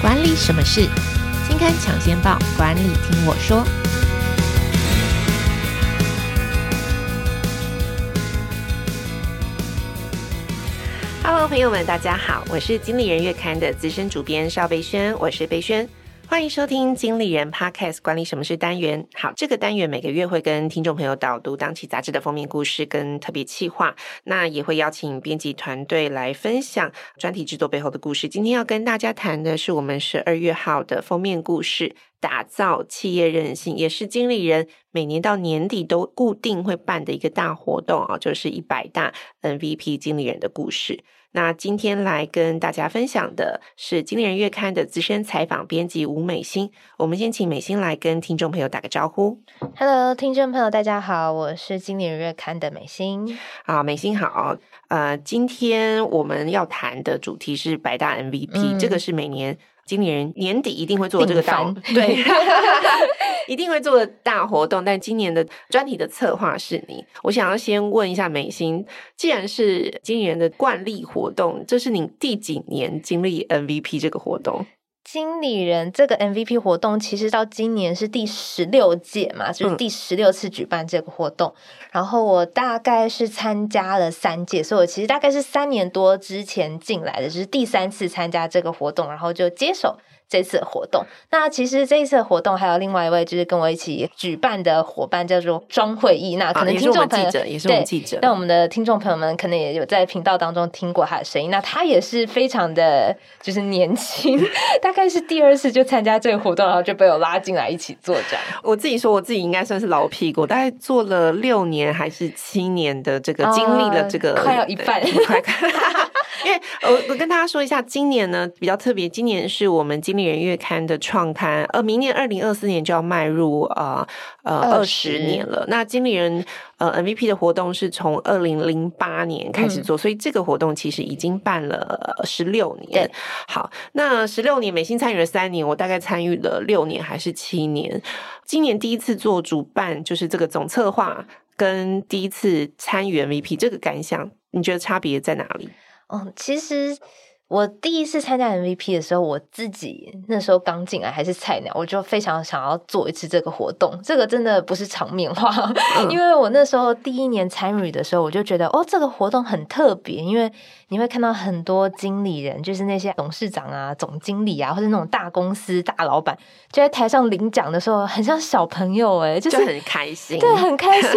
管理什么事？金刊抢先报，管理听我说。Hello，朋友们，大家好，我是经理人月刊的资深主编邵贝萱，我是贝萱。欢迎收听经理人 Podcast 管理什么是单元。好，这个单元每个月会跟听众朋友导读当期杂志的封面故事跟特别企划，那也会邀请编辑团队来分享专题制作背后的故事。今天要跟大家谈的是我们十二月号的封面故事，打造企业韧性，也是经理人每年到年底都固定会办的一个大活动啊，就是一百大 MVP 经理人的故事。那今天来跟大家分享的是《经理人月刊》的资深采访编辑吴美心。我们先请美心来跟听众朋友打个招呼。Hello，听众朋友，大家好，我是《经理人月刊》的美心。啊，美心好。呃，今天我们要谈的主题是百大 MVP，嗯，这个是每年。经理人年底一定会做这个大，对，一定会做的大活动。但今年的专题的策划是你，我想要先问一下美心，既然是经理人的惯例活动，这是你第几年经历 MVP 这个活动？经理人这个 MVP 活动，其实到今年是第十六届嘛，就是第十六次举办这个活动。嗯、然后我大概是参加了三届，所以我其实大概是三年多之前进来的，就是第三次参加这个活动，然后就接手。这次的活动，那其实这一次的活动还有另外一位，就是跟我一起举办的伙伴，叫做庄慧义。那可能听众朋友、啊、也是我们记者，那我，我们的听众朋友们可能也有在频道当中听过他的声音。那他也是非常的，就是年轻，大概是第二次就参加这个活动，然后就被我拉进来一起做这样。我自己说，我自己应该算是老屁股，大概做了六年还是七年的这个，经历了这个、呃、快要一半，快看。因为我我跟大家说一下，今年呢比较特别，今年是我们经理人月刊的创刊，呃，明年二零二四年就要迈入啊呃二十年了。那经理人呃 MVP 的活动是从二零零八年开始做，嗯，所以这个活动其实已经办了十六年。好，那十六年美心参与了三年，我大概参与了六年还是七年。今年第一次做主办，就是这个总策划，跟第一次参与 MVP 这个感想，你觉得差别在哪里？嗯，其实我第一次参加 MVP 的时候，我自己那时候刚进来还是菜鸟，我就非常想要做一次这个活动。这个真的不是场面话，嗯、因为我那时候第一年参与的时候，我就觉得哦，这个活动很特别，因为。你会看到很多经理人，就是那些董事长啊、总经理啊，或者那种大公司大老板，就在台上领奖的时候，很像小朋友哎、欸，就是就很开心，对，很开心。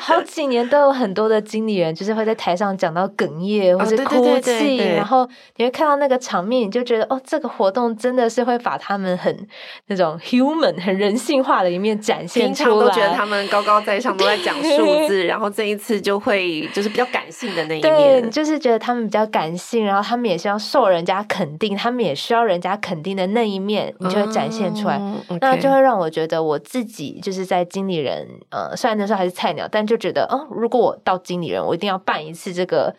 好几年都有很多的经理人，就是会在台上讲到哽咽 或者哭泣，然后你会看到那个场面，你就觉得哦，这个活动真的是会把他们很那种 human、很人性化的一面展现出来。平常都觉得他们高高在上，都在讲数字，然后这一次就会就是比较感性的那一面，对，就是觉得。他们比较感性，然后他们也是要受人家肯定，他们也需要人家肯定的那一面，你就会展现出来。那就会让我觉得我自己就是在经理人，呃，虽然那时候还是菜鸟，但就觉得，哦，如果我到经理人，我一定要办一次这个。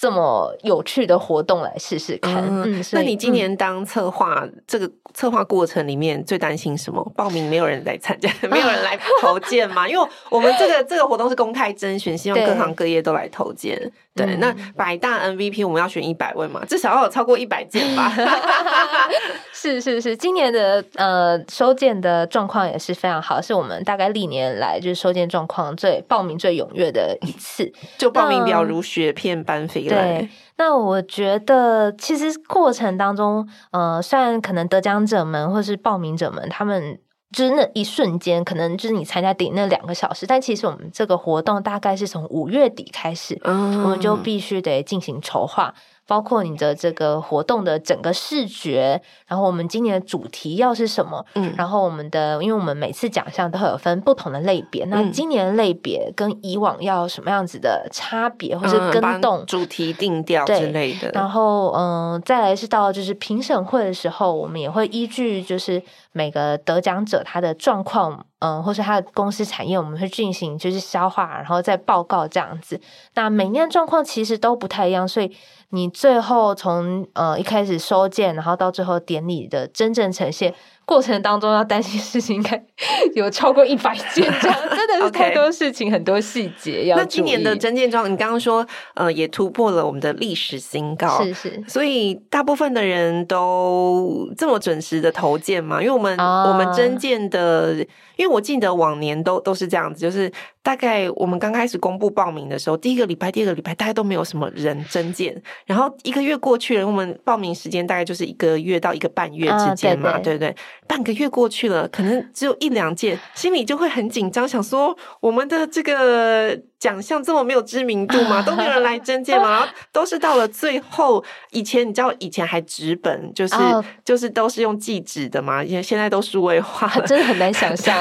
这么有趣的活动来试试看。嗯，那你今年当策划，嗯、这个策划过程里面最担心什么？报名没有人来参加，没有人来投件吗？因为我们这个这个活动是公开征询，希望各行各业都来投件。对，那百大 MVP 我们要选一百位嘛，至少要有超过一百件吧。是是是，今年的呃收件的状况也是非常好，是我们大概历年来就是收件状况最报名最踊跃的一次，就报名表如雪片般飞来。对，那我觉得其实过程当中，呃，虽然可能得奖者们或是报名者们，他们就是那一瞬间，可能就是你参加顶那两个小时，但其实我们这个活动大概是从五月底开始，嗯，我们就必须得进行筹划。包括你的这个活动的整个视觉，然后我们今年的主题要是什么？嗯，然后我们的，因为我们每次奖项都会有分不同的类别，嗯、那今年的类别跟以往要什么样子的差别，或是跟动、嗯、主题定调之类的。然后，嗯、呃，再来是到就是评审会的时候，我们也会依据就是每个得奖者他的状况。嗯，或是他的公司产业，我们会进行就是消化，然后再报告这样子。那每年状况其实都不太一样，所以你最后从呃一开始收件，然后到最后典礼的真正呈现，过程当中要担心事情应该有超过一百件，这样 真的是太多事情，很多细节要。那今年的征件状，你刚刚说呃也突破了我们的历史新高，是是，所以大部分的人都这么准时的投件嘛？因为我们、啊、我们征件的，因为我记得往年都都是这样子，就是大概我们刚开始公布报名的时候，第一个礼拜、第二个礼拜大概都没有什么人征件，然后一个月过去了，我们报名时间大概就是一个月到一个半月之间嘛，啊、对，对，对对？半个月过去了，可能只有一两件，心里就会很紧张，想说我们的这个奖项这么没有知名度吗？都没有人来征件吗？然后都是到了最后，以前你知道以前还纸本，就是、哦、就是都是用寄纸的嘛，因为现在都数位化了，真的很难想象。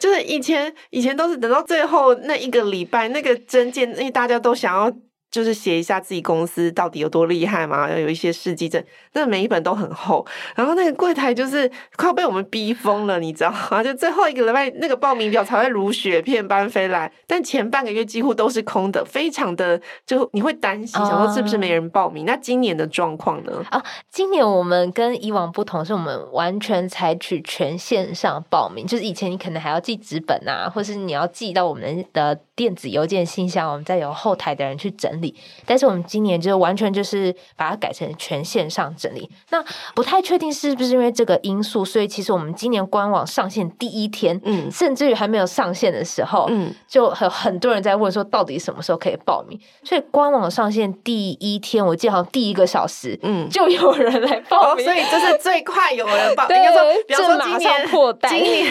就是以前以前都是等到最后那一个礼拜，那个真件，因为大家都想要。就是写一下自己公司到底有多厉害嘛，要有一些事迹证，那每一本都很厚，然后那个柜台就是快要被我们逼疯了，你知道吗？就最后一个礼拜，那个报名表才会如雪片般飞来，但前半个月几乎都是空的，非常的就你会担心，想说是不是没人报名？那今年的状况呢？啊，今年我们跟以往不同，是我们完全采取全线上报名，就是以前你可能还要寄纸本啊，或是你要寄到我们的电子邮件信箱，我们再由后台的人去整理。但是我们今年就完全就是把它改成全线上整理。那不太确定是不是因为这个因素，所以其实我们今年官网上线第一天，嗯，甚至于还没有上线的时候，嗯，就很很多人在问说到底什么时候可以报名。所以官网上线第一天，我记得好像第一个小时，嗯，就有人来报名，哦，所以这是最快有人报 名。对，比如说，比如说今年破代，今年。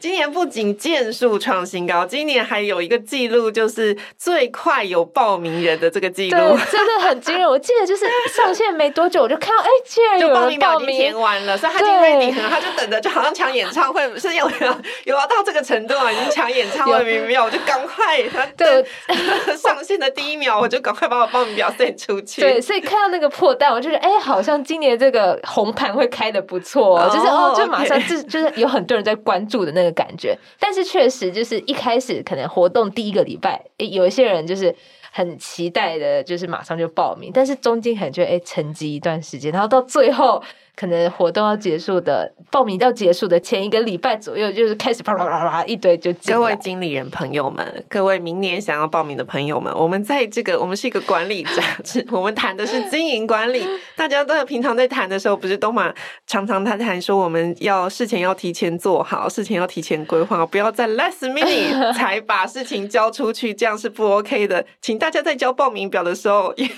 今年不仅件数创新高，今年还有一个记录，就是最快有报名人的这个记录，真的很惊人。我记得就是上线没多久，我就看到哎，竟然有报名，表已经填完了，所以他就 ready，可能他就等着，就好像抢演唱会，是有有有要到这个程度啊，已经抢演唱会名秒，我就赶快 对 上线的第一秒，我就赶快把我报名表 send 出去。对，所以看到那个破蛋，我就觉得哎，好像今年这个红盘会开的不错，哦，就是哦，就马上就就是有很多人在关注的那个。感觉，但是确实就是一开始可能活动第一个礼拜，有一些人就是很期待的，就是马上就报名，但是中间可能就哎沉寂一段时间，然后到最后。可能活动要结束的，报名要结束的前一个礼拜左右，就是开始啪啪啪啪一堆就。各位经理人朋友们，各位明年想要报名的朋友们，我们在这个，我们是一个管理杂志，我们谈的是经营管理。大家都平常在谈的时候，不是都嘛常常谈谈说，我们要事前要提前做好，事前要提前规划，不要在 last minute 才把事情交出去，这样是不 OK 的。请大家在交报名表的时候也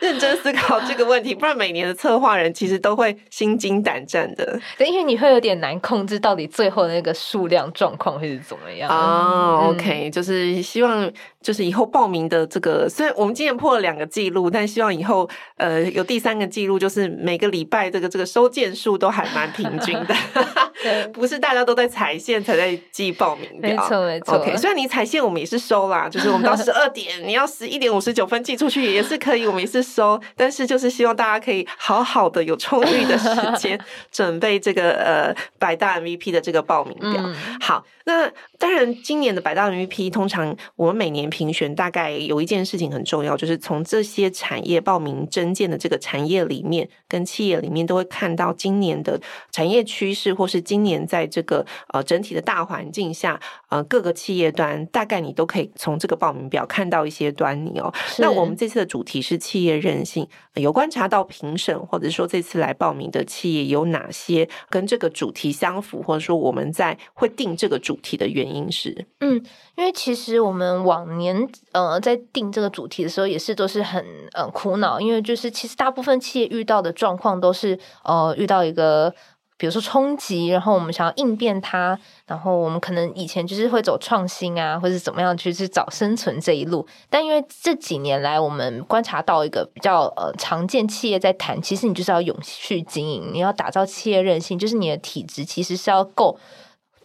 认真思考这个问题，不然每年的策划人其实都会心。心惊胆战的，对，因为你会有点难控制到底最后的那个数量状况会是怎么样啊、oh,？OK，、嗯、就是希望。就是以后报名的这个，虽然我们今年破了两个记录，但希望以后呃有第三个记录，就是每个礼拜这个这个收件数都还蛮平均的，不是大家都在踩线才在寄报名表。没错没错。OK，虽然你踩线我们也是收啦，就是我们到十二点，你要十一点五十九分寄出去也是可以，我们也是收，但是就是希望大家可以好好的有充裕的时 间准备这个呃百大 MVP 的这个报名表。嗯、好，那当然今年的百大 MVP 通常我们每年。评选大概有一件事情很重要，就是从这些产业报名征件的这个产业里面，跟企业里面都会看到今年的产业趋势，或是今年在这个呃整体的大环境下，呃各个企业端大概你都可以从这个报名表看到一些端倪哦。那我们这次的主题是企业韧性，有观察到评审或者说这次来报名的企业有哪些跟这个主题相符，或者说我们在会定这个主题的原原因是？嗯，因为其实我们往年。年呃，在定这个主题的时候，也是都是很呃苦恼，因为就是其实大部分企业遇到的状况都是呃遇到一个比如说冲击，然后我们想要应变它，然后我们可能以前就是会走创新啊，或者怎么样去去找生存这一路，但因为这几年来我们观察到一个比较呃常见企业在谈，其实你就是要永续经营，你要打造企业韧性，就是你的体质其实是要够。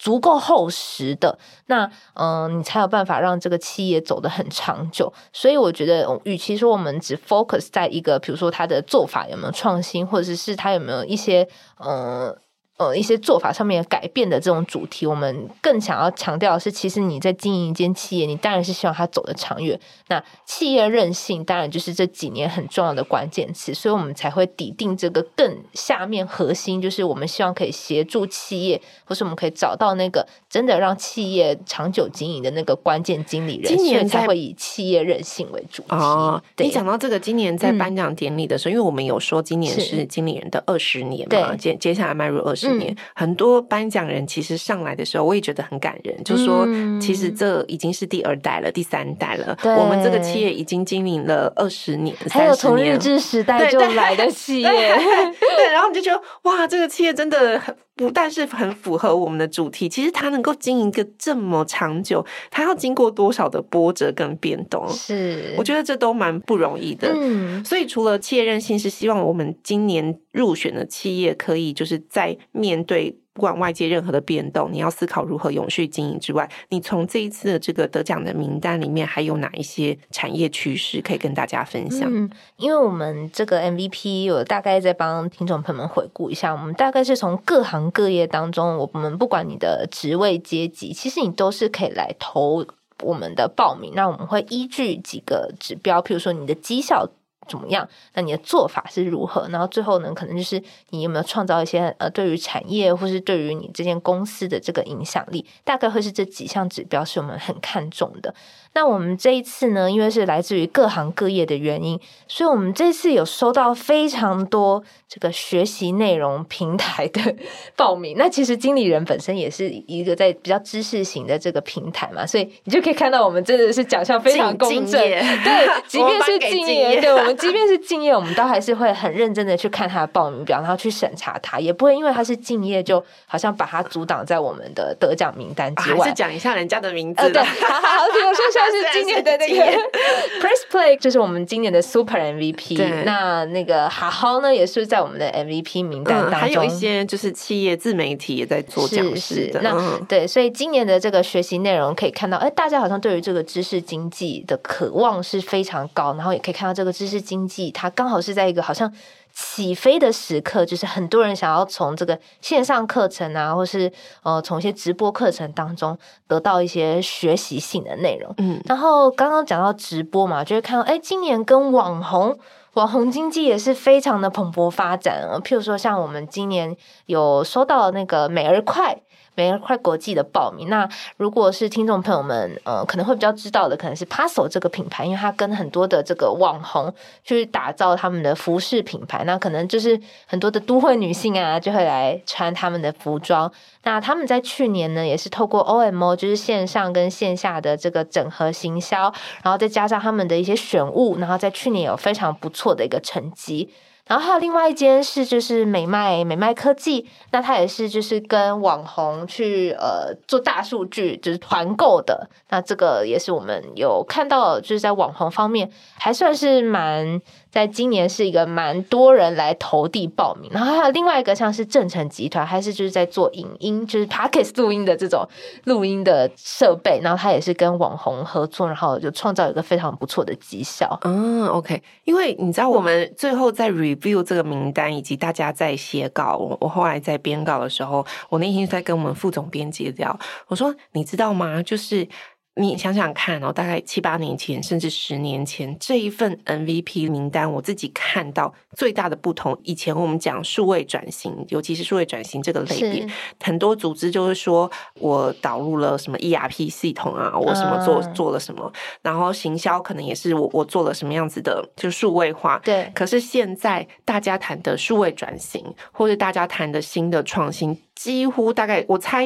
足够厚实的，那嗯、你才有办法让这个企业走得很长久。所以我觉得，与其说我们只 focus 在一个，比如说它的做法有没有创新，或者是它有没有一些嗯。呃一些做法上面改变的这种主题，我们更想要强调的是，其实你在经营一间企业，你当然是希望它走得长远。那企业韧性当然就是这几年很重要的关键词，所以我们才会拟定这个更下面核心，就是我们希望可以协助企业，或是我们可以找到那个真的让企业长久经营的那个关键经理人，今年才会以企业韧性为主题。哦，对你讲到这个，今年在颁奖典礼的时候，嗯、因为我们有说今年是经理人的二十年嘛，接接下来迈入二十年，嗯、很多颁奖人其实上来的时候，我也觉得很感人，嗯、就说其实这已经是第二代了，第三代了，我们这个企业已经经营了二十年，还有从日治时代就来的企业，对，然后你就觉得哇，这个企业真的很。不但是很符合我们的主题，其实它能够经营个这么长久，它要经过多少的波折跟变动？是，我觉得这都蛮不容易的。嗯，所以除了企业韧性，是希望我们今年入选的企业可以就是在面对。不管外界任何的变动，你要思考如何永续经营之外，你从这一次的这个得奖的名单里面，还有哪一些产业趋势可以跟大家分享？嗯，因为我们这个 MVP，我大概在帮听众朋友们回顾一下，我们大概是从各行各业当中，我们不管你的职位阶级，其实你都是可以来投我们的报名。那我们会依据几个指标，譬如说你的绩效。怎么样？那你的做法是如何？然后最后呢，可能就是你有没有创造一些呃，对于产业或是对于你这间公司的这个影响力，大概会是这几项指标是我们很看重的。那我们这一次呢，因为是来自于各行各业的原因，所以我们这次有收到非常多这个学习内容平台的 报名。那其实经理人本身也是一个在比较知识型的这个平台嘛，所以你就可以看到我们真的是奖项非常公正。对，即便是敬业，对 我们即便是敬业，我们都还是会很认真的去看他的报名表，然后去审查他，也不会因为他是敬业，就好像把他阻挡在我们的得奖名单之外。还是讲一下人家的名字。呃，对，好好好，比如说像是今年的那个 Press Play，就是我们今年的 Super MVP。那那个好好呢，也是在我们的 MVP 名单当中。还有一些就是企业自媒体也在做讲师的。那对，所以今年的这个学习内容可以看到，哎，大家好像对于这个知识经济的渴望是非常高，然后也可以看到这个知识经济，它刚好是在一个好像。起飞的时刻，就是很多人想要从这个线上课程啊，或是呃从一些直播课程当中得到一些学习性的内容。嗯，然后刚刚讲到直播嘛，就会看到，哎，今年跟网红网红经济也是非常的蓬勃发展啊。譬如说，像我们今年有收到那个美而快。美而快国际的报名，那如果是听众朋友们，呃，可能会比较知道的，可能是 Paso 这个品牌，因为它跟很多的这个网红去打造他们的服饰品牌，那可能就是很多的都会女性啊，就会来穿他们的服装。那他们在去年呢，也是透过 OMO，就是线上跟线下的这个整合行销，然后再加上他们的一些选物，然后在去年有非常不错的一个成绩。然后还有另外一间是就是美麦美麦科技，那它也是就是跟网红去呃做大数据就是团购的，那这个也是我们有看到就是在网红方面还算是蛮。在今年是一个蛮多人来投递报名，然后还有另外一个像是正成集团，还是就是在做影音，就是 Podcast 录音的这种录音的设备，然后他也是跟网红合作，然后就创造一个非常不错的绩效。嗯，OK，因为你知道我们最后在 review 这个名单，以及大家在写稿，我我后来在编稿的时候，我那天在跟我们副总编辑聊，我说你知道吗？就是。你想想看哦，大概七八年前，甚至十年前，这一份 MVP 名单，我自己看到最大的不同。以前我们讲数位转型，尤其是数位转型这个类别，很多组织就是说我导入了什么 ERP 系统啊，我什么做做了什么，然后行销可能也是我我做了什么样子的，就数位化。对。可是现在大家谈的数位转型，或者大家谈的新的创新。几乎大概我猜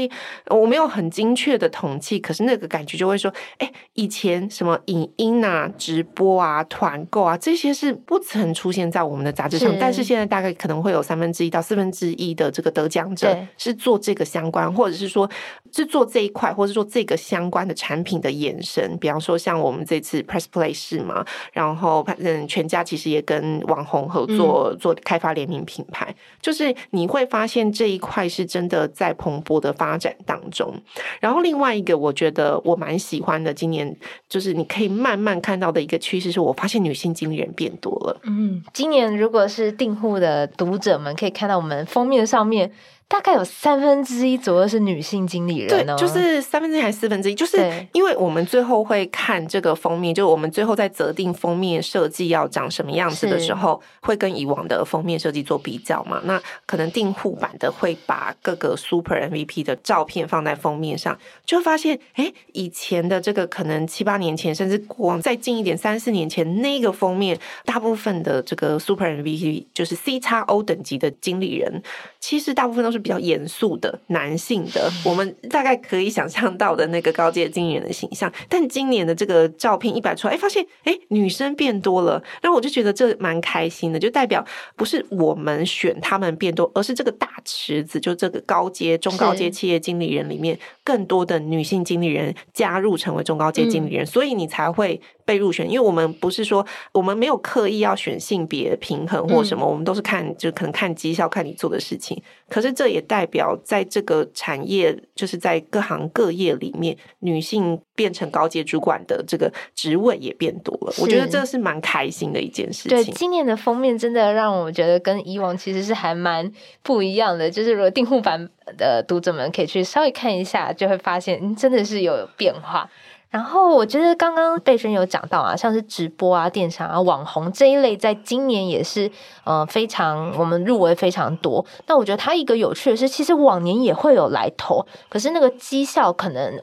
我没有很精确的统计，可是那个感觉就会说，哎，以前什么影音啊、直播啊、团购啊这些是不曾出现在我们的杂志上，是但是现在大概可能会有三分之一到四分之一的这个得奖者是做这个相关，或者是说是做这一块，或者是做这个相关的产品的延伸。比方说像我们这次 Press Play 是嘛，然后嗯，全家其实也跟网红合作、嗯、做开发联名品牌，就是你会发现这一块是真。的在蓬勃的发展当中，然后另外一个我觉得我蛮喜欢的，今年就是你可以慢慢看到的一个趋势，是我发现女性经理人变多了。嗯，今年如果是订户的读者们可以看到，我们封面上面大概有三分之一左右是女性经理人哦，对，就是三分之一还是四分之一？就是因为我们最后会看这个封面，就我们最后在择定封面设计要长什么样子的时候，会跟以往的封面设计做比较嘛？那可能订户版的会把各个 Super MVP 的照片放在封面上，就会发现，哎，以前的这个可能七八年前，甚至过往再近一点三四年前那个封面，大部分的这个 Super MVP 就是 C 叉 O 等级的经理人，其实大部分都是比较严肃的男性的，我们大概可以想象到的那个高阶经理人的形象。但今年的这个照片一摆出来，哎，发现哎，女生变多了，然后我就觉得这蛮开心的，就代表不是我们选他们变多，而是这个大池子，就这个高阶、中高阶企业经理人里面，更多的女性经理人加入成为中高阶经理人，嗯，所以你才会被入选。因为我们不是说我们没有刻意要选性别平衡或什么，嗯，我们都是看就可能看绩效，看你做的事情。可是这也代表，在这个产业，就是在各行各业里面，女性变成高阶主管的这个职位也变多了。我觉得这是蛮开心的一件事情。对，今年的封面真的让我觉得跟以往其实是还蛮不一样的。就是如果订户版的读者们可以去稍微看一下，就会发现真的是有变化。然后我觉得刚刚贝轩有讲到啊，像是直播啊、电商啊、网红这一类，在今年也是呃非常我们入围非常多。那我觉得它一个有趣的是，其实往年也会有来投，可是那个绩效可能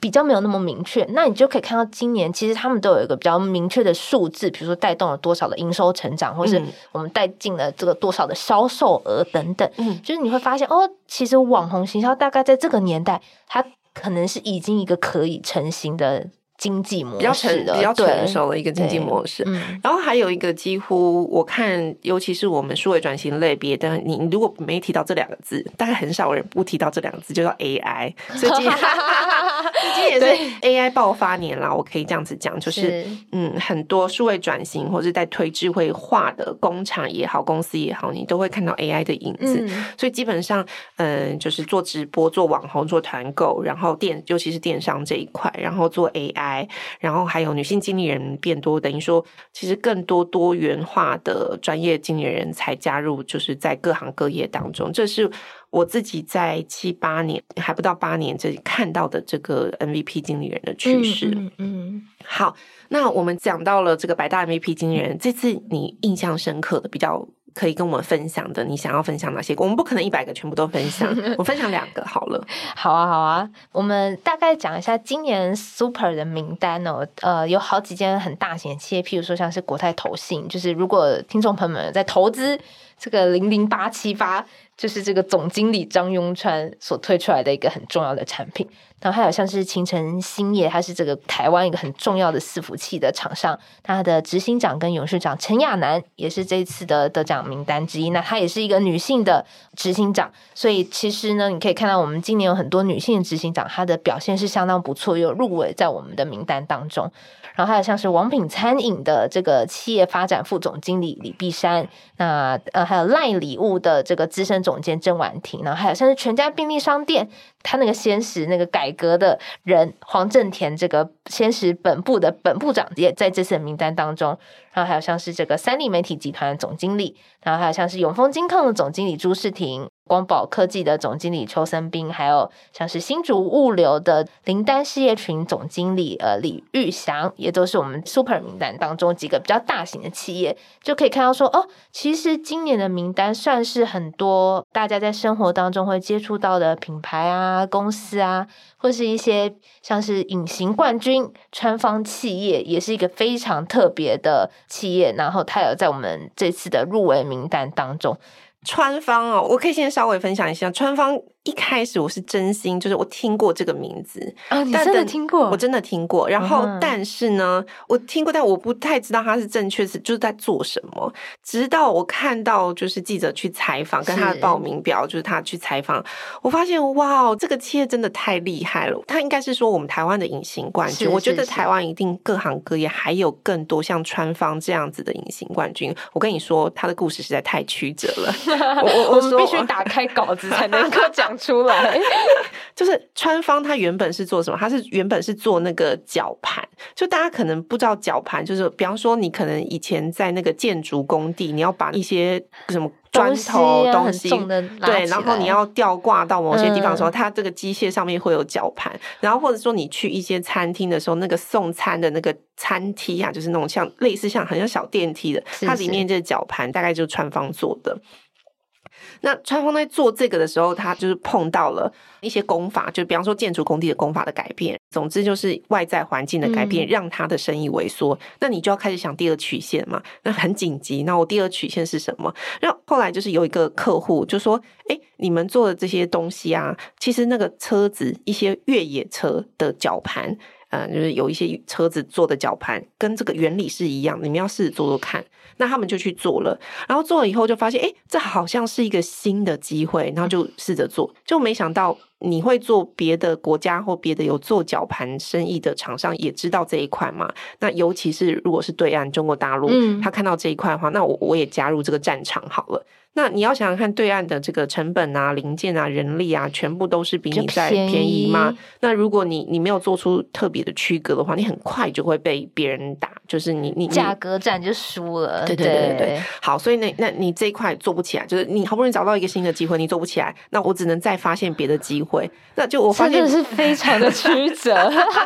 比较没有那么明确。那你就可以看到今年其实他们都有一个比较明确的数字，比如说带动了多少的营收成长，或是我们带进了这个多少的销售额等等。嗯，就是你会发现哦，其实网红行销大概在这个年代它。可能是已经一个可以成型的经济模式，比较成比较成熟的一个经济模式。嗯，然后还有一个几乎我看，尤其是我们数位转型类别的，你如果没提到这两个字，大概很少人不提到这两个字，就叫 AI。所以今天今天也是 AI 爆发年啦，我可以这样子讲，就是，是嗯，很多数位转型或者在推智慧化的工厂也好，公司也好，你都会看到 AI 的影子。嗯、所以基本上，嗯，就是做直播、做网红、做团购，然后电，尤其是电商这一块，然后做 AI。然后还有女性经理人变多，等于说其实更多多元化的专业经理人才加入，就是在各行各业当中，这是我自己在七八年还不到八年这里看到的这个 MVP 经理人的趋势。嗯，嗯，好，那我们讲到了这个百大 MVP 经理人，这次你印象深刻的比较。可以跟我们分享的，你想要分享哪些？我们不可能一百个全部都分享，我分享两个好了。好啊，好啊，我们大概讲一下今年 Super 的名单哦。呃，有好几间很大型的企业，譬如说像是国泰投信，就是如果听众朋友们在投资这个零零八七八。就是这个总经理张雍川所推出来的一个很重要的产品，然后还有像是勤诚兴业，它是这个台湾一个很重要的伺服器的厂商，它的执行长跟董事长陈亚楠也是这次的得奖名单之一。那她也是一个女性的执行长，所以其实呢，你可以看到我们今年有很多女性的执行长，她的表现是相当不错，又入围在我们的名单当中。然后还有像是王品餐饮的这个企业发展副总经理李碧山，那呃还有赖礼物的这个资深总监郑婉婷，然后还有像是全家便利商店，他那个先时那个改革的人黄正田，这个先时本部的本部长也在这次的名单当中。然后还有像是这个三立媒体集团总经理，然后还有像是永丰金控的总经理朱世廷。光宝科技的总经理邱森斌，还有像是新竹物流的林丹事业群总经理呃李玉祥，也都是我们 Super 名单当中几个比较大型的企业，就可以看到说哦，其实今年的名单算是很多大家在生活当中会接触到的品牌啊、公司啊，或是一些像是隐形冠军川方企业，也是一个非常特别的企业，然后它有在我们这次的入围名单当中。川方哦，我可以先稍微分享一下川方。一开始我是真心，就是我听过这个名字啊，你真的听过？我真的听过。然后，但是呢，我听过，但我不太知道他是正确是就是在做什么。直到我看到就是记者去采访，跟他的报名表，就是他去采访，我发现哇，这个企业真的太厉害了。他应该是说我们台湾的隐形冠军。我觉得台湾一定各行各业还有更多像川方这样子的隐形冠军。我跟你说，他的故事实在太曲折了。我 我，我们必须打开稿子才能够讲。出来，就是川方，他原本是做什么？他是原本是做那个绞盘，就大家可能不知道绞盘，就是比方说你可能以前在那个建筑工地，你要把一些什么。砖头东西，对，然后你要吊挂到某些地方的时候，嗯、它这个机械上面会有绞盘，然后或者说你去一些餐厅的时候，那个送餐的那个餐梯啊，就是那种像类似像很像小电梯的，它里面这个绞盘大概就是川方做的。那川方在做这个的时候，他就是碰到了一些工法，就比方说建筑工地的工法的改变，总之就是外在环境的改变，让他的生意萎缩。嗯、那你就要开始想第二曲线嘛，那很紧急。那我第二曲线是什么？然后后来就是有一个客户就说：“哎，你们做的这些东西啊，其实那个车子一些越野车的绞盘。”嗯，就是有一些车子做的绞盘跟这个原理是一样，你们要试着做做看。那他们就去做了，然后做了以后就发现，哎，这好像是一个新的机会，然后就试着做，就没想到你会做别的国家或别的有做绞盘生意的厂商也知道这一块嘛。那尤其是如果是对岸中国大陆，嗯，他看到这一块的话，那我我也加入这个战场好了。那你要想想看，对岸的这个成本啊、零件啊、人力啊，全部都是比你在便宜吗？那如果你你没有做出特别的区隔的话，你很快就会被别人打，就是你你价格战就输了。对对对对对。好，所以那那你这一块做不起来，就是你好不容易找到一个新的机会，你做不起来，那我只能再发现别的机会。那就我发现是非常的曲折。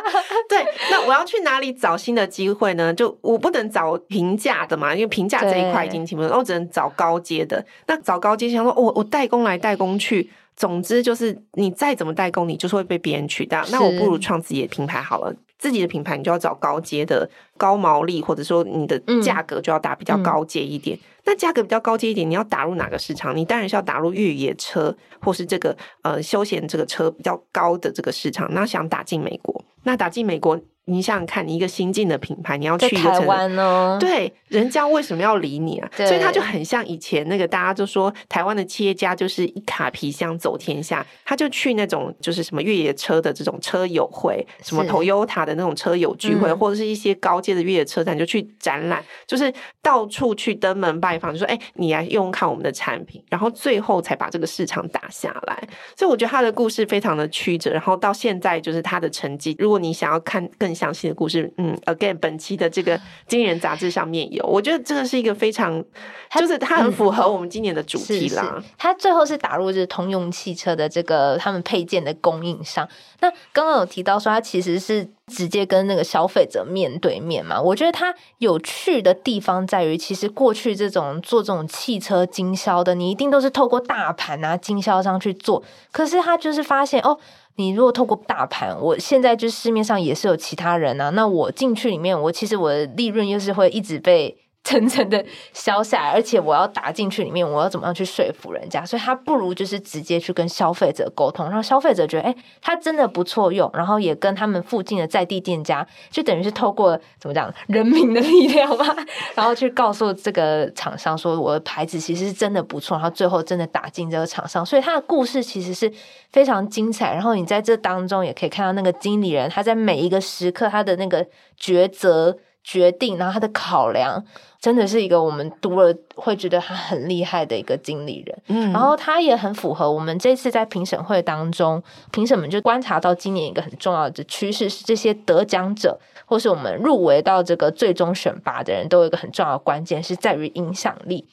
对，那我要去哪里找新的机会呢？就我不能找平价的嘛，因为平价这一块已经停了，我只能找高阶的。那找高阶，想说，我我代工来代工去，总之就是你再怎么代工，你就是会被别人取代。那我不如创自己的品牌好了，自己的品牌你就要找高阶的、高毛利，或者说你的价格就要打比较高阶一点。嗯、那价格比较高阶一点，你要打入哪个市场？你当然是要打入越野车，或是这个呃休闲这个车比较高的这个市场。那想打进美国，那打进美国。你想想看，你一个新进的品牌，你要去台湾哦，对，人家为什么要理你啊？所以他就很像以前那个大家就说台湾的企业家就是一卡皮箱走天下，他就去那种就是什么越野车的这种车友会，什么 Toyota 的那种车友聚会，是或者是一些高阶的越野车展，就去展览，嗯、就是到处去登门拜访，就说哎，你来用看我们的产品，然后最后才把这个市场打下来。所以我觉得他的故事非常的曲折，然后到现在就是他的成绩，如果你想要看更。详细的故事，嗯，again，本期的这个《经理人》杂志上面有，我觉得这个是一个非常，就是它很符合我们今年的主题啦。它最后是打入就是通用汽车的这个他们配件的供应商。那刚刚有提到说，它其实是直接跟那个消费者面对面嘛。我觉得它有趣的地方在于，其实过去这种做这种汽车经销的，你一定都是透过大盘啊经销商去做，可是他就是发现哦。你如果透过大盘，我现在就市面上也是有其他人啊，那我进去里面，我其实我的利润又是会一直被。层层的消下来，而且我要打进去里面，我要怎么样去说服人家？所以他不如就是直接去跟消费者沟通，让消费者觉得，哎、欸，他真的不错用，然后也跟他们附近的在地店家，就等于是透过怎么讲人民的力量嘛，然后去告诉这个厂商说，我的牌子其实是真的不错，然后最后真的打进这个厂商，所以他的故事其实是非常精彩。然后你在这当中也可以看到那个经理人他在每一个时刻他的那个抉择。决定，然后他的考量，真的是一个我们读了会觉得他很厉害的一个经理人。嗯，然后他也很符合我们这次在评审会当中，评审们就观察到今年一个很重要的趋势是，这些得奖者或是我们入围到这个最终选拔的人都有一个很重要的关键，是在于影响力。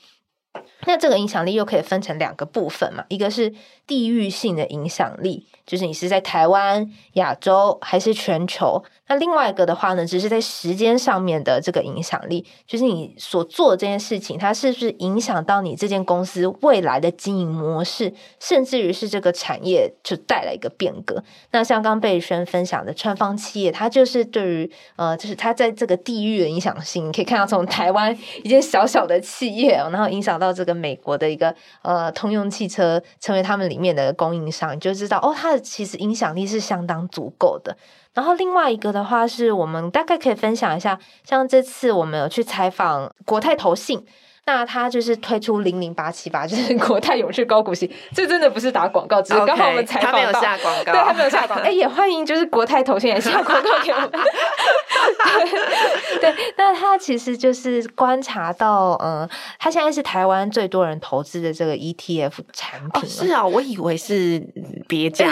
那这个影响力又可以分成两个部分嘛，一个是地域性的影响力，就是你是在台湾、亚洲还是全球。那另外一个的话呢，只是在时间上面的这个影响力，就是你所做这件事情，它是不是影响到你这间公司未来的经营模式，甚至于是这个产业就带来一个变革。那像刚贝轩分享的川方企业，它就是对于呃，就是它在这个地域的影响性，你可以看到从台湾一间小小的企业，然后影响到这个美国的一个呃通用汽车，成为他们里面的供应商，你就知道哦，它的其实影响力是相当足够的。然后另外一个的话，是我们大概可以分享一下，像这次我们有去采访国泰投信，那他就是推出零零八七八，就是国泰永续高股息，这真的不是打广告，只是刚好我们采访到，他没有下广告，对，他没有下广告，哎，也欢迎就是国泰投信也下广告。给我们，对，对，那他其实就是观察到，嗯，他现在是台湾最多人投资的这个 ETF 产品，哦，是啊，我以为是别家。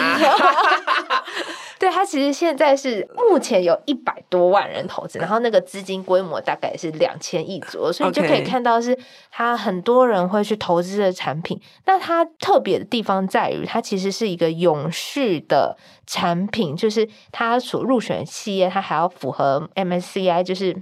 对，它其实现在是目前有一百多万人投资，然后那个资金规模大概是两千亿左右，所以就可以看到是它很多人会去投资的产品。那它特别的地方在于，它其实是一个永续的产品，就是它所入选的企业，它还要符合 MSCI，就是。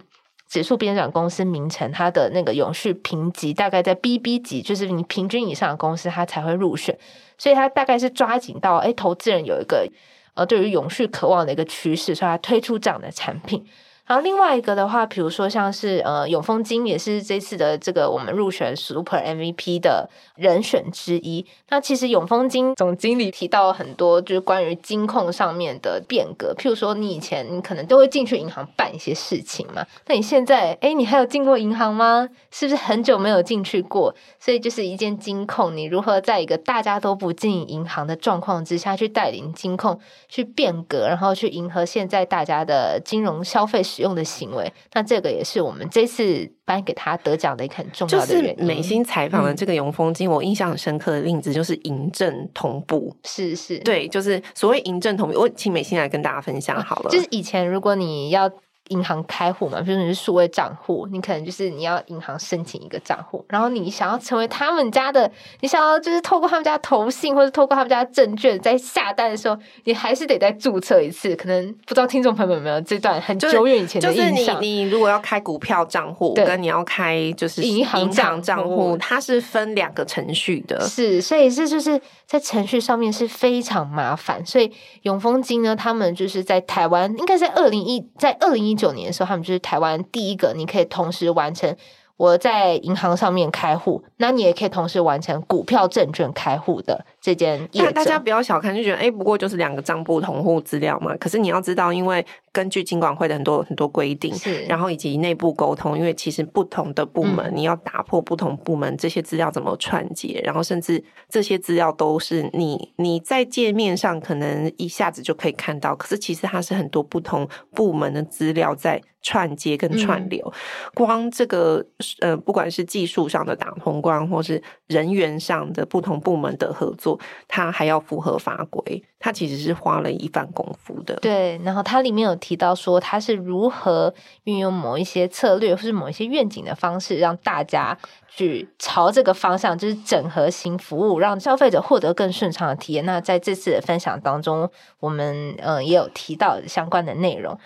指数编纂公司名称，它的那个永续评级大概在 BB 级，就是你平均以上的公司，它才会入选。所以它大概是抓紧到，哎，投资人有一个而对于永续渴望的一个趋势，所以他推出这样的产品。然后另外一个的话，比如说像是呃永丰金也是这次的这个我们入选 Super MVP 的人选之一。那其实永丰金总经理提到了很多就是关于金控上面的变革，譬如说你以前你可能都会进去银行办一些事情嘛，那你现在诶，你还有进过银行吗？是不是很久没有进去过？所以就是一间金控，你如何在一个大家都不进银行的状况之下去带领金控去变革，然后去迎合现在大家的金融消费使用的行为，那这个也是我们这次颁给他得奖的一个很重要的原因。就是美心采访的这个永丰金，嗯、我印象很深刻的例子就是嬴政同步，是是，对，就是所谓嬴政同步。我请美心来跟大家分享好了。就是以前如果你要。银行开户嘛，比如说你是数位账户，你可能就是你要银行申请一个账户，然后你想要成为他们家的，你想要就是透过他们家投信或者透过他们家证券，在下单的时候，你还是得再注册一次。可能不知道听众朋友们有没有这段很久远以前的印象？就是你，你如果要开股票账户，跟你要开就是银行账户，它是分两个程序的。是，所以这就是在程序上面是非常麻烦。所以永丰金呢，他们就是在台湾，应该在二零一，在二零一。九年的时候，他们就是台湾第一个，你可以同时完成。我在银行上面开户，那你也可以同时完成股票证券开户的这件。那大家不要小看，就觉得哎、欸，不过就是两个账簿同户资料嘛。可是你要知道，因为根据金管会的很多很多规定，是然后以及内部沟通，因为其实不同的部门，嗯、你要打破不同部门这些资料怎么串接，然后甚至这些资料都是你你在界面上可能一下子就可以看到，可是其实它是很多不同部门的资料在。串接跟串流，嗯、光这个呃，不管是技术上的打通关，或是人员上的不同部门的合作，它还要符合法规，它其实是花了一番功夫的。对，然后它里面有提到说，它是如何运用某一些策略或是某一些愿景的方式，让大家去朝这个方向，就是整合型服务，让消费者获得更顺畅的体验。那在这次的分享当中，我们呃也有提到相关的内容。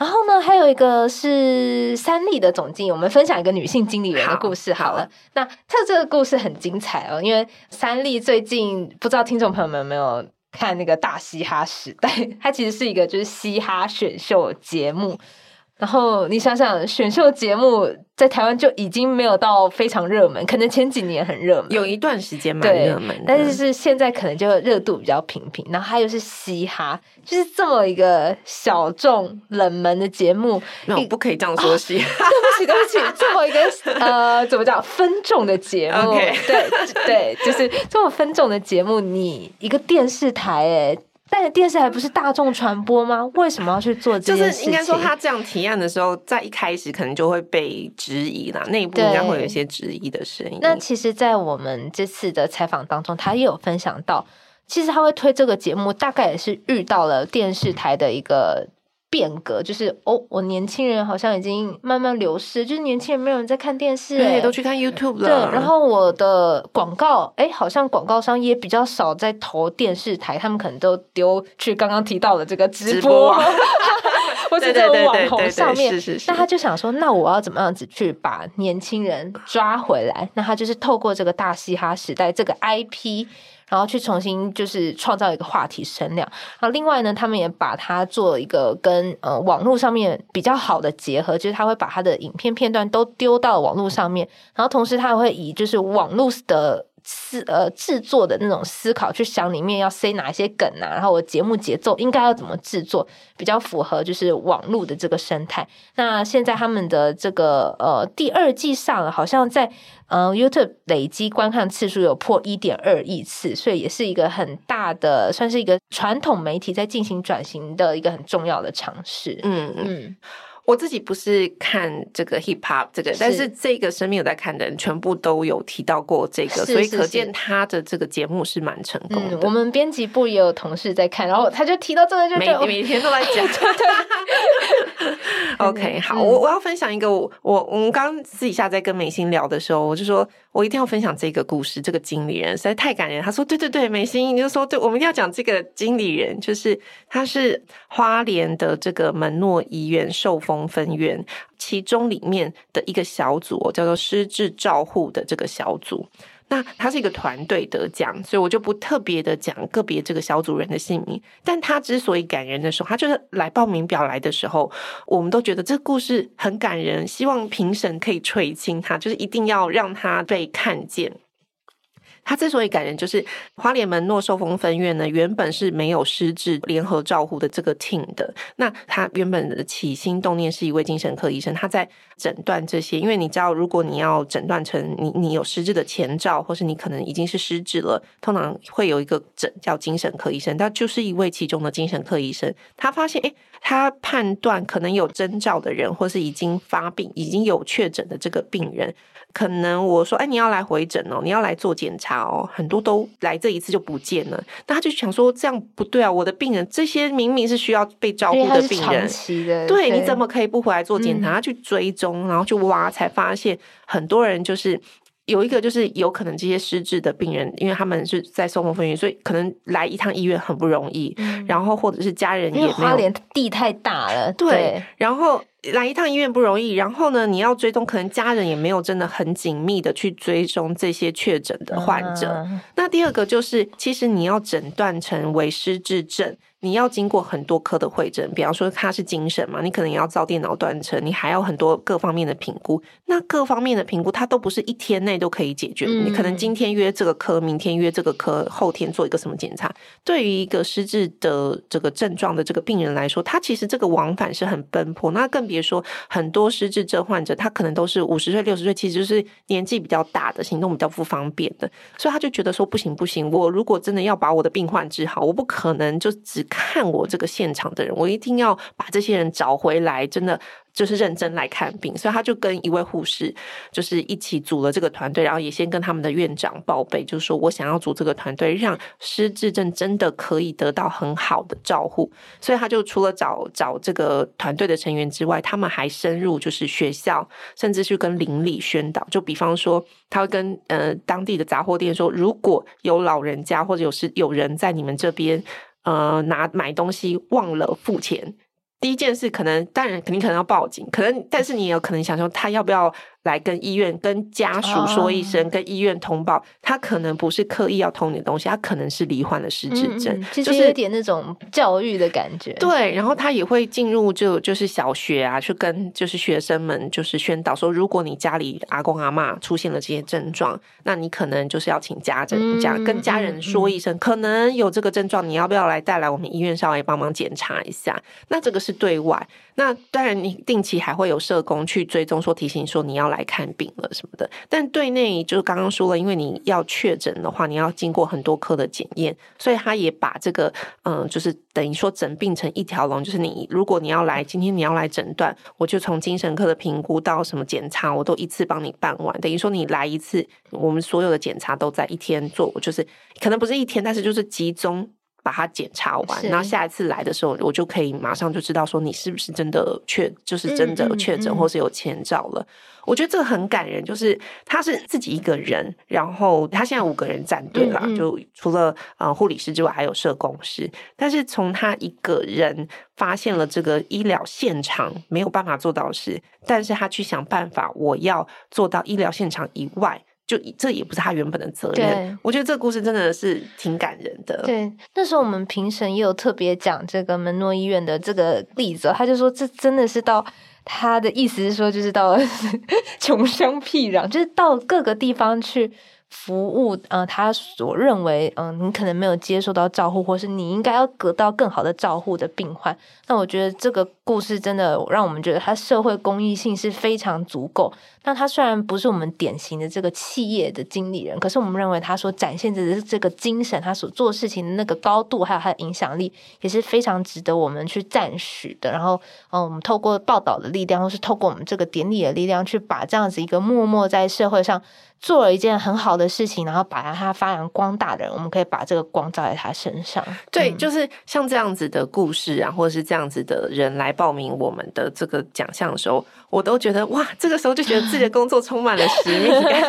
然后呢，还有一个是三立的总经理，我们分享一个女性经理人的故事好了。好，那他这个故事很精彩哦，因为三立最近不知道听众朋友们有没有看那个大嘻哈时代，它其实是一个就是嘻哈选秀节目。然后你想想，选秀节目在台湾就已经没有到非常热门，可能前几年很热门，有一段时间蛮热门的，但是是现在可能就热度比较平平。然后它又是嘻哈，就是这么一个小众冷门的节目，那我不可以这样说嘻哈，对不起对不起，这么一个呃怎么讲分众的节目.对对，就是这么分众的节目，你一个电视台哎。但是电视台不是大众传播吗？为什么要去做这件事情？就是应该说，他这样提案的时候，在一开始可能就会被质疑啦，内部应该会有一些质疑的声音。那其实，在我们这次的采访当中，他也有分享到，其实他会推这个节目，大概也是遇到了电视台的一个。变革就是哦，我年轻人好像已经慢慢流失，就是年轻人没有人在看电视，对，都去看 YouTube 了。对，然后我的广告，哎，好像广告商也比较少在投电视台，他们可能都丢去刚刚提到的这个直播，或者这个网红上面。是是是。那他就想说，那我要怎么样子去把年轻人抓回来？那他就是透过这个大嘻哈时代这个 IP。然后去重新就是创造一个话题声量，然后另外呢，他们也把它做一个跟呃网络上面比较好的结合，就是他会把他的影片片段都丢到网络上面，然后同时他还会以就是网络的。思呃制作的那种思考，去想里面要塞哪一些梗啊，然后我节目节奏应该要怎么制作，比较符合就是网络的这个生态。那现在他们的这个呃第二季上了，好像在呃 YouTube 累积观看次数有破一点二亿次，所以也是一个很大的，算是一个传统媒体在进行转型的一个很重要的尝试。嗯嗯。我自己不是看这个 hip hop 这个，是但是这个生命有在看的人，全部都有提到过这个，所以可见他的这个节目是蛮成功的。嗯、我们编辑部也有同事在看，然后他就提到这个就，就每每天都在讲。OK，好，我我要分享一个我我我们刚私底下在跟美心聊的时候，我就说我一定要分享这个故事，这个经理人实在太感人。他说对对对，美心，你就说对，我们一定要讲这个经理人，就是他是花莲的这个门诺医院寿丰分院。其中里面的一个小组叫做失智照护的这个小组，那他是一个团队得奖，所以我就不特别的讲个别这个小组人的姓名。但他之所以感人的时候，他就是来报名表来的时候，我们都觉得这个故事很感人，希望评审可以垂青他，就是一定要让他被看见。他之所以感人，就是花莲门诺寿丰分院呢，原本是没有失智联合照护的这个 team 的。那他原本的起心动念是一位精神科医生，他在诊断这些，因为你知道，如果你要诊断成你你有失智的前兆，或是你可能已经是失智了，通常会有一个诊叫精神科医生，他就是一位其中的精神科医生。他发现，诶，他判断可能有征兆的人，或是已经发病、已经有确诊的这个病人。可能我说，哎，你要来回诊哦，你要来做检查哦，很多都来这一次就不见了。那他就想说，这样不对啊，我的病人这些明明是需要被照顾的病人，对，对，你怎么可以不回来做检查？他去追踪，然后去挖，才发现很多人就是。有一个就是有可能这些失智的病人，因为他们是在寿丰分院，所以可能来一趟医院很不容易。嗯、然后或者是家人也没有，花莲地太大了，对。对，然后来一趟医院不容易，然后呢，你要追踪，可能家人也没有真的很紧密的去追踪这些确诊的患者。嗯、那第二个就是，其实你要诊断成为失智症。你要经过很多科的会诊，比方说他是精神嘛，你可能也要造电脑断层，你还要很多各方面的评估。那各方面的评估，它都不是一天内都可以解决。嗯、你可能今天约这个科，明天约这个科，后天做一个什么检查。对于一个失智的这个症状的这个病人来说，他其实这个往返是很奔波。那更别说很多失智症患者，他可能都是五十岁、六十岁，其实就是年纪比较大的，行动比较不方便的，所以他就觉得说不行不行，我如果真的要把我的病患治好，我不可能就只看我这个现场的人，我一定要把这些人找回来，真的就是认真来看病。所以他就跟一位护士，就是一起组了这个团队，然后也先跟他们的院长报备，就是说我想要组这个团队，让失智症真的可以得到很好的照护。所以他就除了找找这个团队的成员之外，他们还深入就是学校，甚至去跟邻里宣导。就比方说，他会跟呃当地的杂货店说，如果有老人家或者有是有人在你们这边。呃，拿买东西忘了付钱，第一件事可能，当然肯定可能要报警，可能，但是你也有可能想说，他要不要？来跟医院、跟家属说一声，跟医院通报，他可能不是刻意要偷你的东西，他可能是罹患了失智症，嗯、就是有点那种教育的感觉。对，然后他也会进入就就是小学啊，去跟就是学生们就是宣导说，如果你家里阿公阿妈出现了这些症状，那你可能就是要请家人家跟家人说一声，可能有这个症状，你要不要来带来我们医院稍微帮忙检查一下？那这个是对外。那当然，你定期还会有社工去追踪，说提醒说你要来看病了什么的。但对内就是刚刚说了，因为你要确诊的话，你要经过很多科的检验，所以他也把这个嗯，就是等于说整病成一条龙。就是你如果你要来，今天你要来诊断，我就从精神科的评估到什么检查，我都一次帮你办完。等于说你来一次，我们所有的检查都在一天做，就是可能不是一天，但是就是集中。把它检查完，然后下一次来的时候，我就可以马上就知道说你是不是真的确，就是真的确诊或是有前兆了。我觉得这个很感人，就是他是自己一个人，然后他现在五个人站队啦，就除了呃护理师之外，还有社工师。但是从他一个人发现了这个医疗现场没有办法做到的事，但是他去想办法，我要做到医疗现场以外。就这也不是他原本的责任。我觉得这个故事真的是挺感人的。对，那时候我们评审也有特别讲这个门诺医院的这个例子，他就说这真的是到他的意思是说，就是到 穷乡僻壤，就是到各个地方去服务，呃，他所认为，嗯、你可能没有接受到照护，或是你应该要得到更好的照护的病患。那我觉得这个故事真的让我们觉得它社会公益性是非常足够。那他虽然不是我们典型的这个企业的经理人，可是我们认为他所展现的这个精神，他所做事情的那个高度，还有他的影响力，也是非常值得我们去赞许的。然后，嗯、我们透过报道的力量，或是透过我们这个典礼的力量，去把这样子一个默默在社会上做了一件很好的事情，然后把它发扬光大的人，我们可以把这个光照在他身上。对，就是像这样子的故事啊，或者是这样子的人来报名我们的这个奖项的时候，我都觉得哇，这个时候就觉得自己的工作充满了使命感，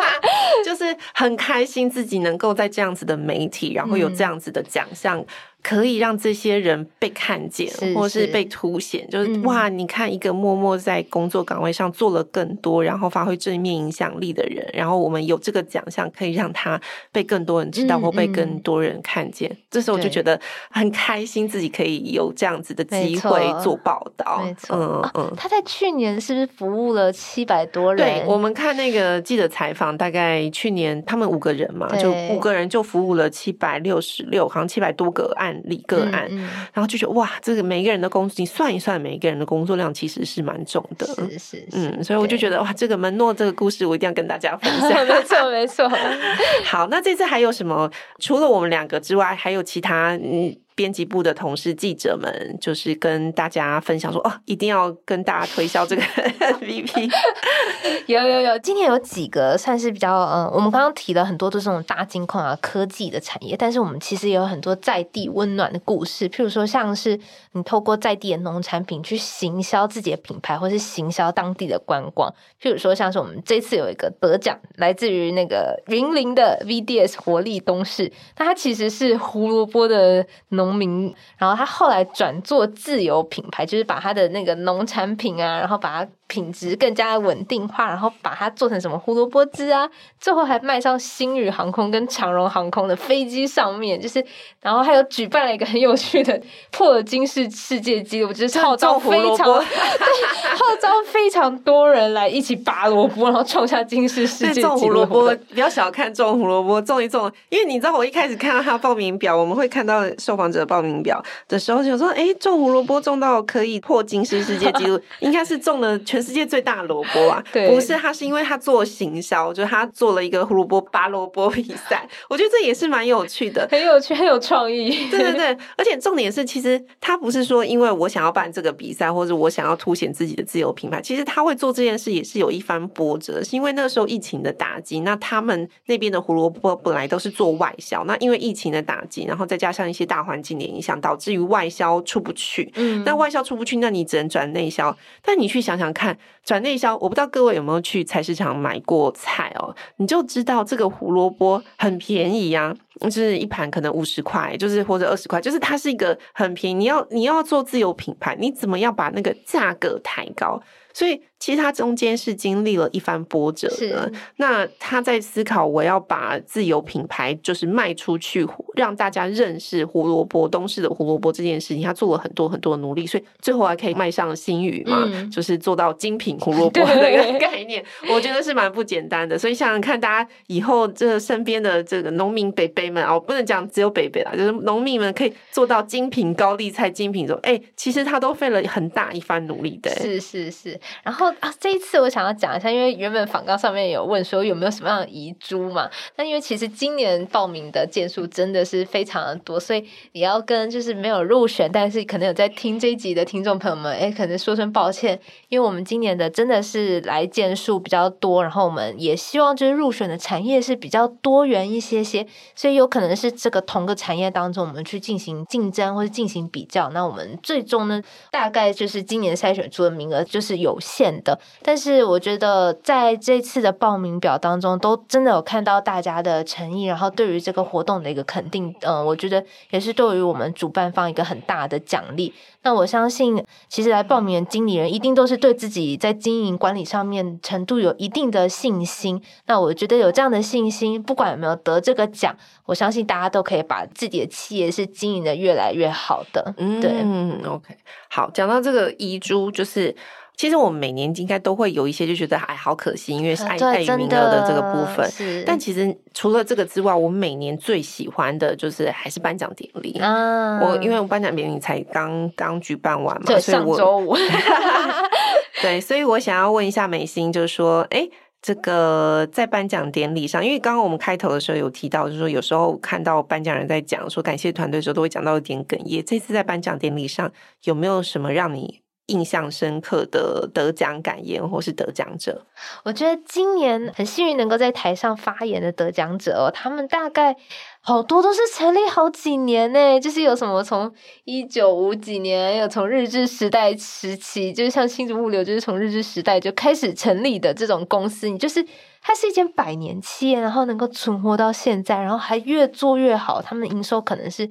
就是很开心自己能够在这样子的媒体，然后有这样子的奖项。可以让这些人被看见，或是被凸显，就是、嗯、哇！你看一个默默在工作岗位上做了更多，然后发挥正面影响力的人，然后我们有这个奖项，可以让他被更多人知道，嗯、或被更多人看见。嗯、这时候我就觉得很开心，自己可以有这样子的机会做报道。没错，嗯嗯、啊，他在去年是不是服务了七百多人？对，我们看那个记者采访，大概去年他们五个人嘛，就五个人就服务了七百六十六，好像七百多个案。案例个案，嗯嗯、然后就觉得哇，这个每一个人的工作，你算一算，每一个人的工作量其实是蛮重的，是是，是，嗯，所以我就觉得哇，这个门诺这个故事，我一定要跟大家分享。没错没错。好，那这次还有什么？除了我们两个之外，还有其他嗯。编辑部的同事、记者们，就是跟大家分享说：“哦，一定要跟大家推销这个 MVP。”有有有，今天有几个算是比较嗯，我们刚刚提了很多都是这种大金矿啊、科技的产业，但是我们其实也有很多在地温暖的故事，譬如说像是你透过在地的农产品去行销自己的品牌，或是行销当地的观光。譬如说像是我们这次有一个得奖，来自于那个云林的 VDS 活力东市，那它其实是胡萝卜的农。农民，然后他后来转做自由品牌，就是把他的那个农产品啊，然后把它。品质更加稳定化，然后把它做成什么胡萝卜汁啊，最后还卖上星宇航空跟长荣航空的飞机上面，就是，然后还有举办了一个很有趣的破了金氏世界纪录，就是号召非常对，号召非常多人来一起拔萝卜，然后创下金氏世界纪录。种胡萝卜不要小看种胡萝卜，种一种，因为你知道我一开始看到他报名表，我们会看到受访者报名表的时候，就说，哎，种胡萝卜种到可以破金氏世界纪录，应该是种了全。世界最大的萝卜啊，对不是他，是因为他做行销，就是他做了一个胡萝卜拔萝卜比赛。我觉得这也是蛮有趣的，很有趣，很有创意。对对对，而且重点是，其实他不是说因为我想要办这个比赛，或者我想要凸显自己的自由品牌。其实他会做这件事也是有一番波折，是因为那个时候疫情的打击。那他们那边的胡萝卜本来都是做外销，那因为疫情的打击，然后再加上一些大环境的影响，导致于外销出不去。嗯，那外销出不去，那你只能转内销。但你去想想看。转内销，我不知道各位有没有去菜市场买过菜哦，你就知道这个胡萝卜很便宜啊，就是一盘可能五十块，就是或者二十块，就是它是一个很便宜。你要你要做自有品牌，你怎么要把那个价格抬高？所以。其实他中间是经历了一番波折的。那他在思考，我要把自有品牌就是卖出去，让大家认识胡萝卜东市的胡萝卜这件事情，他做了很多很多的努力，所以最后还可以卖上新宇嘛，嗯、就是做到精品胡 萝卜的一个概念，我觉得是蛮不简单的。所以想想看，大家以后这身边的这个农民伯伯们哦，不能讲只有伯伯啦，就是农民们可以做到精品高丽菜精品，说哎，其实他都费了很大一番努力的。是是是，然后。啊，这一次我想要讲一下，因为原本访纲上面有问说有没有什么样的遗珠嘛？那因为其实今年报名的件数真的是非常的多，所以也要跟就是没有入选，但是可能有在听这一集的听众朋友们，哎，可能说声抱歉，因为我们今年的真的是来件数比较多，然后我们也希望就是入选的产业是比较多元一些些，所以有可能是这个同个产业当中，我们去进行竞争或者进行比较，那我们最终呢，大概就是今年筛选出的名额就是有限。的，但是我觉得在这次的报名表当中，都真的有看到大家的诚意，然后对于这个活动的一个肯定，嗯、我觉得也是对于我们主办方一个很大的奖励。那我相信，其实来报名的经理人一定都是对自己在经营管理上面程度有一定的信心。那我觉得有这样的信心，不管有没有得这个奖，我相信大家都可以把自己的企业是经营的越来越好的。嗯，对，嗯，OK，好，讲到这个遗珠，就是。其实我们每年应该都会有一些就觉得哎，好可惜，因为是爱爱与名额的这个部分。但其实除了这个之外，我们每年最喜欢的就是还是颁奖典礼。嗯，我因为我颁奖典礼才刚刚举办完嘛，对，所以我上周五。对，所以我想要问一下美心，就是说，哎。这个在颁奖典礼上，因为刚刚我们开头的时候有提到，就是说有时候看到颁奖人在讲说感谢团队的时候，都会讲到有点哽咽。这次在颁奖典礼上，有没有什么让你印象深刻的得奖感言，或是得奖者？我觉得今年很幸运能够在台上发言的得奖者哦，他们大概。好多都是成立好几年呢，就是有什么从一九五几年，有从日治时代时期，就是像新竹物流，就是从日治时代就开始成立的这种公司，你就是它是一间百年企业，然后能够存活到现在，然后还越做越好，他们的营收可能是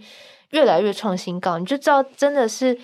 越来越创新高，你就知道真的是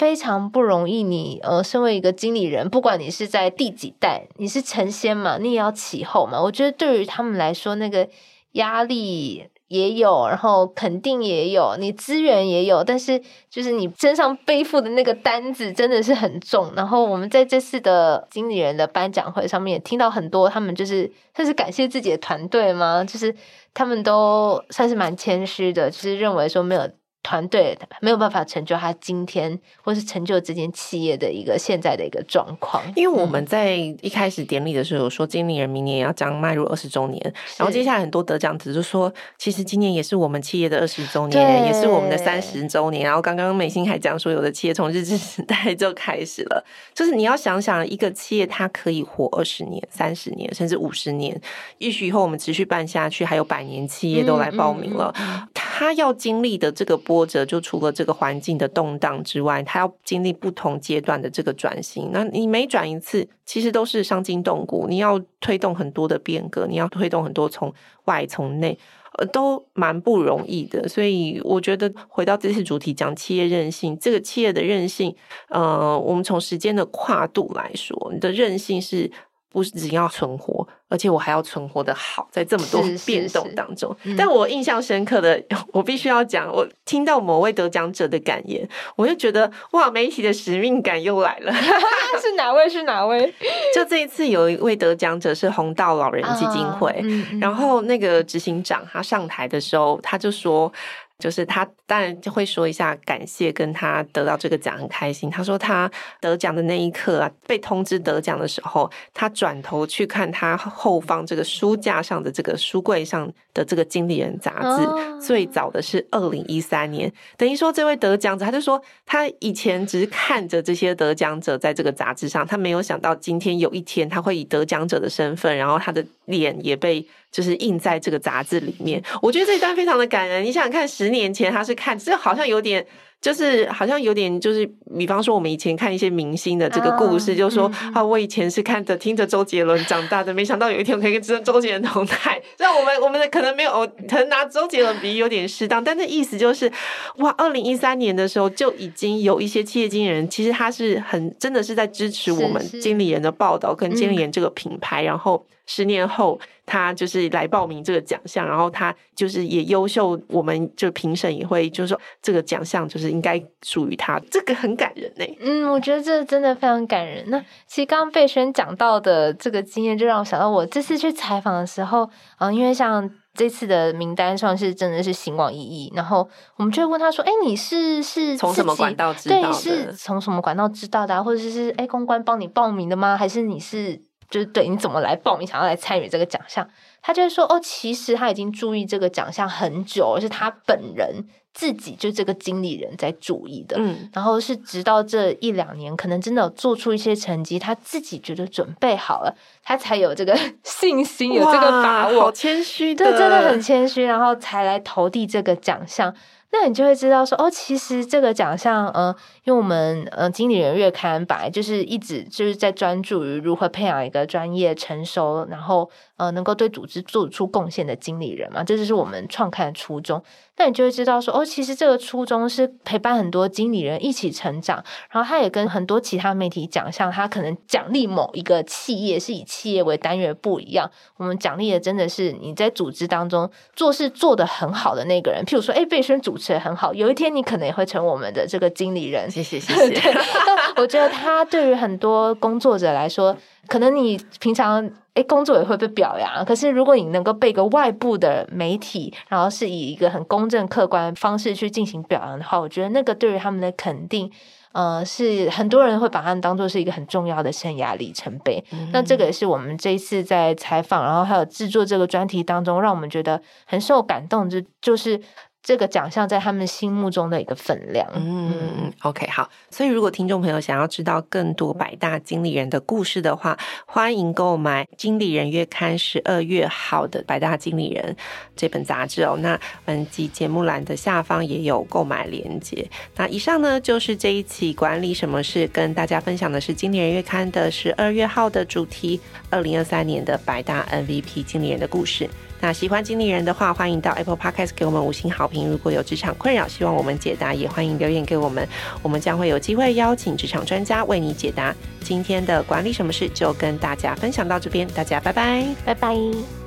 非常不容易你。呃，身为一个经理人，不管你是在第几代，你是成仙嘛，你也要起后嘛。我觉得对于他们来说，那个压力。也有，然后肯定也有，你资源也有，但是就是你身上背负的那个担子真的是很重。然后我们在这次的经理人的颁奖会上面也听到很多，他们就是算是感谢自己的团队吗？就是他们都算是蛮谦虚的，就是认为说没有。团队没有办法成就他今天，或是成就这间企业的一个现在的一个状况。因为我们在一开始典礼的时候有说，经理人明年要将迈入二十周年，然后接下来很多得奖者就说，其实今年也是我们企业的二十周年，也是我们的三十周年。然后刚刚美心还讲说，有的企业从日治时代就开始了，就是你要想想，一个企业它可以活二十年、三十年，甚至五十年，也许以后我们持续办下去，还有百年企业都来报名了，嗯嗯嗯、他要经历的这个。波折就除了这个环境的动荡之外，它要经历不同阶段的这个转型。那你每转一次，其实都是伤筋动骨。你要推动很多的变革，你要推动很多从外从内，呃，都蛮不容易的。所以我觉得回到这次主题讲企业韧性，这个企业的韧性，呃，我们从时间的跨度来说，你的韧性是。不是只要存活，而且我还要存活的好，在这么多变动当中。是是是，但我印象深刻的，我必须要讲，我听到某位得奖者的感言，我就觉得哇，媒体的使命感又来了。是哪位？是哪位？就这一次有一位得奖者是红道老人基金会，啊嗯嗯、然后那个执行长他上台的时候，他就说。就是他当然就会说一下感谢，跟他得到这个奖很开心。他说他得奖的那一刻啊，被通知得奖的时候，他转头去看他后方这个书架上的这个书柜上的这个经理人杂志，哦、最早的是二零一三年。等于说这位得奖者，他就说他以前只是看着这些得奖者在这个杂志上，他没有想到今天有一天他会以得奖者的身份，然后他的脸也被。就是印在这个杂志里面，我觉得这一段非常的感人。你想想看，十年前他是看，这好像有点，就是好像有点，就是比方说我们以前看一些明星的这个故事，就是说啊，我以前是看着听着周杰伦长大的，没想到有一天我可以跟周杰伦同台。虽然我们我们的可能没有，可能拿周杰伦比喻有点适当，但那意思就是，哇，二零一三年的时候就已经有一些企业经理人，其实他是很真的是在支持我们经理人的报道跟经理人这个品牌，然后。十年后，他就是来报名这个奖项，然后他就是也优秀，我们就评审也会就是说这个奖项就是应该属于他，这个很感人呢。嗯，我觉得这真的非常感人。那其实刚刚蓓宣讲到的这个经验，就让我想到我这次去采访的时候，嗯，因为像这次的名单上是真的是兴旺一亿，然后我们就会问他说：“哎，你是是从什么管道知道的？对，是从什么管道知道的啊？或者是是哎公关帮你报名的吗？还是你是？”就是对你怎么来报名，想要来参与这个奖项，他就会说哦，其实他已经注意这个奖项很久，而是他本人自己就这个经理人在注意的，嗯，然后是直到这一两年，可能真的有做出一些成绩，他自己觉得准备好了，他才有这个 信心，有这个把握，好谦虚。的，对，真的很谦虚，然后才来投递这个奖项。那你就会知道说，哦，其实这个奖项，呃，因为我们呃经理人月刊本来就是一直就是在专注于如何培养一个专业、成熟，然后呃能够对组织做出贡献的经理人嘛，这就是我们创刊的初衷。那你就会知道说，哦，其实这个初衷是陪伴很多经理人一起成长，然后他也跟很多其他媒体奖项，他可能奖励某一个企业是以企业为单元不一样。我们奖励的真的是你在组织当中做事做得很好的那个人。譬如说，哎，贝生主持得很好，有一天你可能也会成为我们的这个经理人。谢谢谢谢。我觉得他对于很多工作者来说，可能你平常。诶，工作也会被表扬。可是，如果你能够被一个外部的媒体，然后是以一个很公正、客观的方式去进行表扬的话，我觉得那个对于他们的肯定，呃，是很多人会把他们当做是一个很重要的生涯里程碑。嗯、那这个也是我们这一次在采访，然后还有制作这个专题当中，让我们觉得很受感动，就就是。这个奖项在他们心目中的一个分量。嗯嗯，OK，好。所以如果听众朋友想要知道更多百大经理人的故事的话，欢迎购买《经理人月刊》十二月号的《百大经理人》这本杂志哦。那本集节目栏的下方也有购买链接。那以上呢，就是这一期管理什么事跟大家分享的是《经理人月刊》的十二月号的主题：二零二三年的百大 MVP 经理人的故事。那喜欢经理人的话，欢迎到 Apple Podcast 给我们五星好评。如果有职场困扰，希望我们解答，也欢迎留言给我们，我们将会有机会邀请职场专家为你解答。今天的管理什么事就跟大家分享到这边，大家拜拜，拜拜。